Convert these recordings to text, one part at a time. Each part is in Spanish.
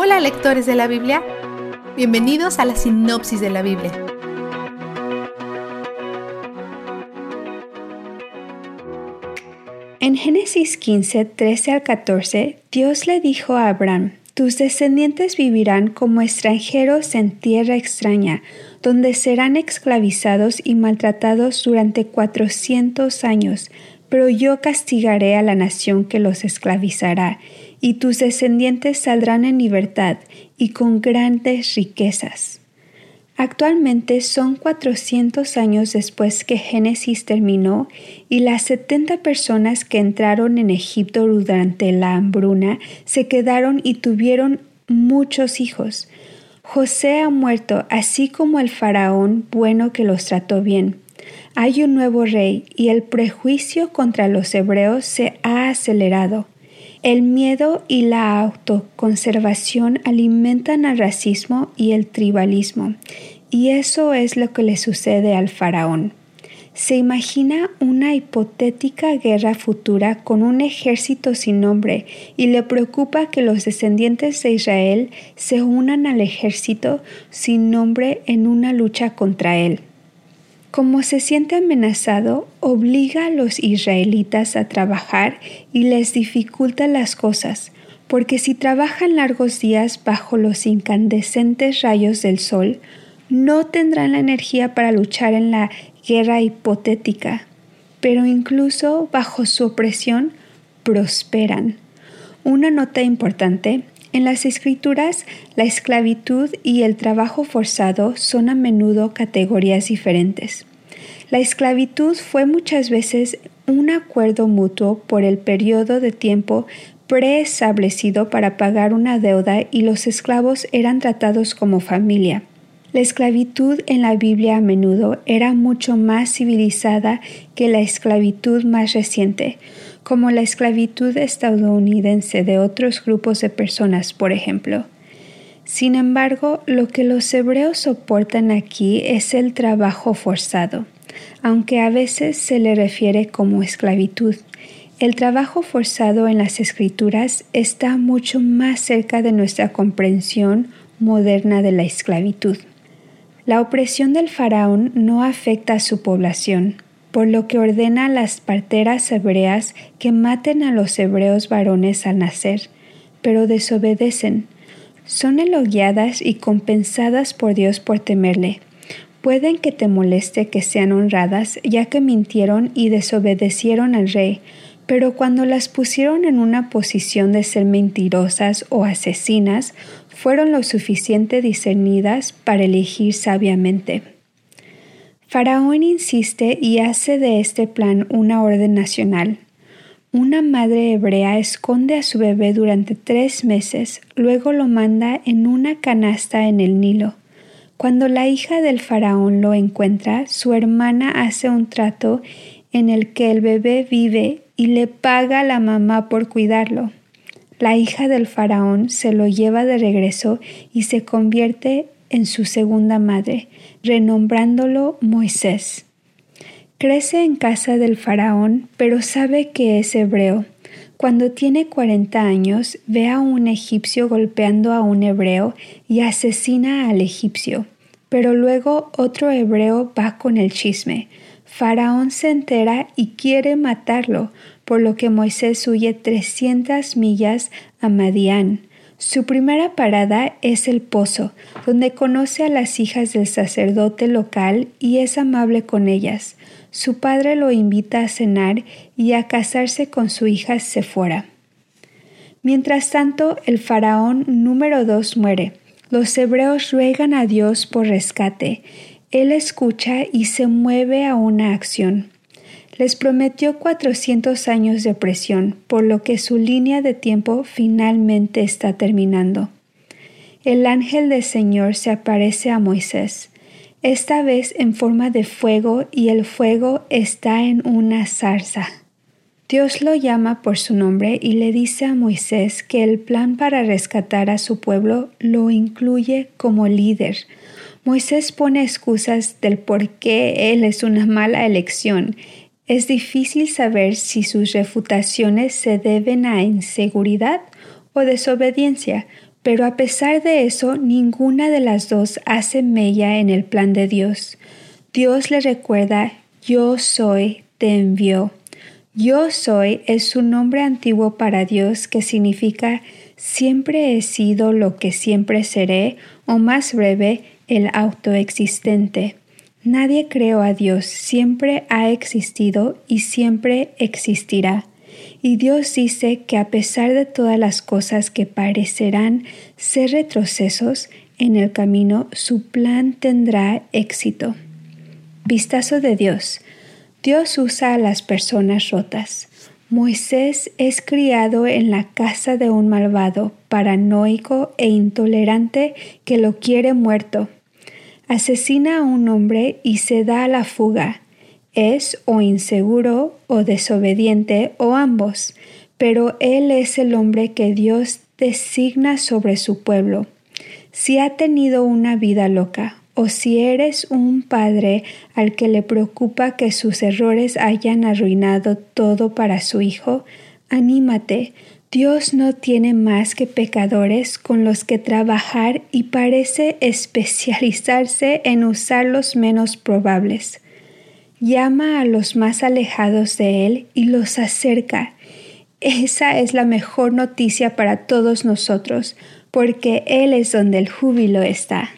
Hola lectores de la Biblia, bienvenidos a la sinopsis de la Biblia. En Génesis 15, 13 al 14, Dios le dijo a Abraham, tus descendientes vivirán como extranjeros en tierra extraña, donde serán esclavizados y maltratados durante cuatrocientos años, pero yo castigaré a la nación que los esclavizará, y tus descendientes saldrán en libertad y con grandes riquezas. Actualmente son 400 años después que Génesis terminó y las 70 personas que entraron en Egipto durante la hambruna se quedaron y tuvieron muchos hijos. José ha muerto, así como el faraón bueno que los trató bien. Hay un nuevo rey y el prejuicio contra los hebreos se ha acelerado. El miedo y la autoconservación alimentan al racismo y el tribalismo, y eso es lo que le sucede al faraón. Se imagina una hipotética guerra futura con un ejército sin nombre y le preocupa que los descendientes de Israel se unan al ejército sin nombre en una lucha contra él. Como se siente amenazado, obliga a los israelitas a trabajar y les dificulta las cosas, porque si trabajan largos días bajo los incandescentes rayos del sol, no tendrán la energía para luchar en la guerra hipotética, pero incluso bajo su opresión prosperan. Una nota importante en las escrituras, la esclavitud y el trabajo forzado son a menudo categorías diferentes. La esclavitud fue muchas veces un acuerdo mutuo por el periodo de tiempo preestablecido para pagar una deuda y los esclavos eran tratados como familia. La esclavitud en la Biblia a menudo era mucho más civilizada que la esclavitud más reciente, como la esclavitud estadounidense de otros grupos de personas, por ejemplo. Sin embargo, lo que los hebreos soportan aquí es el trabajo forzado, aunque a veces se le refiere como esclavitud. El trabajo forzado en las escrituras está mucho más cerca de nuestra comprensión moderna de la esclavitud. La opresión del faraón no afecta a su población, por lo que ordena a las parteras hebreas que maten a los hebreos varones al nacer, pero desobedecen. Son elogiadas y compensadas por Dios por temerle. Pueden que te moleste que sean honradas, ya que mintieron y desobedecieron al rey, pero cuando las pusieron en una posición de ser mentirosas o asesinas, fueron lo suficiente discernidas para elegir sabiamente. Faraón insiste y hace de este plan una orden nacional. Una madre hebrea esconde a su bebé durante tres meses, luego lo manda en una canasta en el Nilo. Cuando la hija del faraón lo encuentra, su hermana hace un trato en el que el bebé vive y le paga a la mamá por cuidarlo. La hija del faraón se lo lleva de regreso y se convierte en su segunda madre, renombrándolo Moisés. Crece en casa del faraón, pero sabe que es hebreo. Cuando tiene cuarenta años, ve a un egipcio golpeando a un hebreo y asesina al egipcio. Pero luego otro hebreo va con el chisme. Faraón se entera y quiere matarlo, por lo que Moisés huye trescientas millas a Madián. Su primera parada es el pozo, donde conoce a las hijas del sacerdote local y es amable con ellas. Su padre lo invita a cenar y a casarse con su hija Sephora. Mientras tanto, el faraón número dos muere. Los hebreos ruegan a Dios por rescate. Él escucha y se mueve a una acción les prometió cuatrocientos años de opresión, por lo que su línea de tiempo finalmente está terminando. El ángel del Señor se aparece a Moisés, esta vez en forma de fuego y el fuego está en una zarza. Dios lo llama por su nombre y le dice a Moisés que el plan para rescatar a su pueblo lo incluye como líder. Moisés pone excusas del por qué él es una mala elección es difícil saber si sus refutaciones se deben a inseguridad o desobediencia, Pero a pesar de eso, ninguna de las dos hace mella en el plan de Dios. Dios le recuerda, yo soy, te envió. Yo soy es un nombre antiguo para Dios que significa siempre he sido lo que siempre seré, o más breve, el autoexistente. Nadie creó a Dios, siempre ha existido y siempre existirá. Y Dios dice que a pesar de todas las cosas que parecerán ser retrocesos en el camino, su plan tendrá éxito. Vistazo de Dios. Dios usa a las personas rotas. Moisés es criado en la casa de un malvado, paranoico e intolerante que lo quiere muerto. Asesina a un hombre y se da a la fuga es o inseguro o desobediente o ambos, pero Él es el hombre que Dios designa sobre su pueblo. Si ha tenido una vida loca, o si eres un padre al que le preocupa que sus errores hayan arruinado todo para su hijo, anímate, Dios no tiene más que pecadores con los que trabajar y parece especializarse en usar los menos probables llama a los más alejados de Él y los acerca. Esa es la mejor noticia para todos nosotros, porque Él es donde el júbilo está.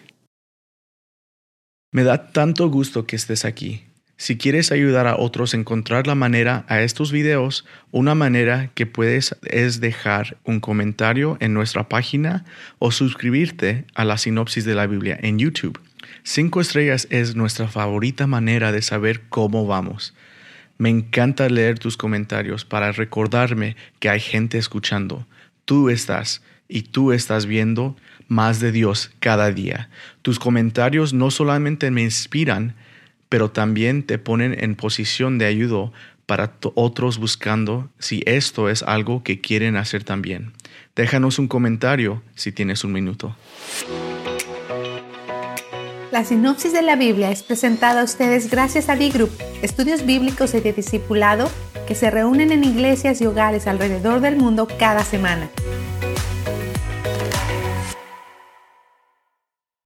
Me da tanto gusto que estés aquí. Si quieres ayudar a otros a encontrar la manera a estos videos, una manera que puedes es dejar un comentario en nuestra página o suscribirte a la sinopsis de la Biblia en YouTube. Cinco estrellas es nuestra favorita manera de saber cómo vamos. Me encanta leer tus comentarios para recordarme que hay gente escuchando. Tú estás y tú estás viendo más de Dios cada día. Tus comentarios no solamente me inspiran, pero también te ponen en posición de ayuda para otros buscando si esto es algo que quieren hacer también. Déjanos un comentario si tienes un minuto. La sinopsis de la Biblia es presentada a ustedes gracias a D-Group, estudios bíblicos y de discipulado que se reúnen en iglesias y hogares alrededor del mundo cada semana.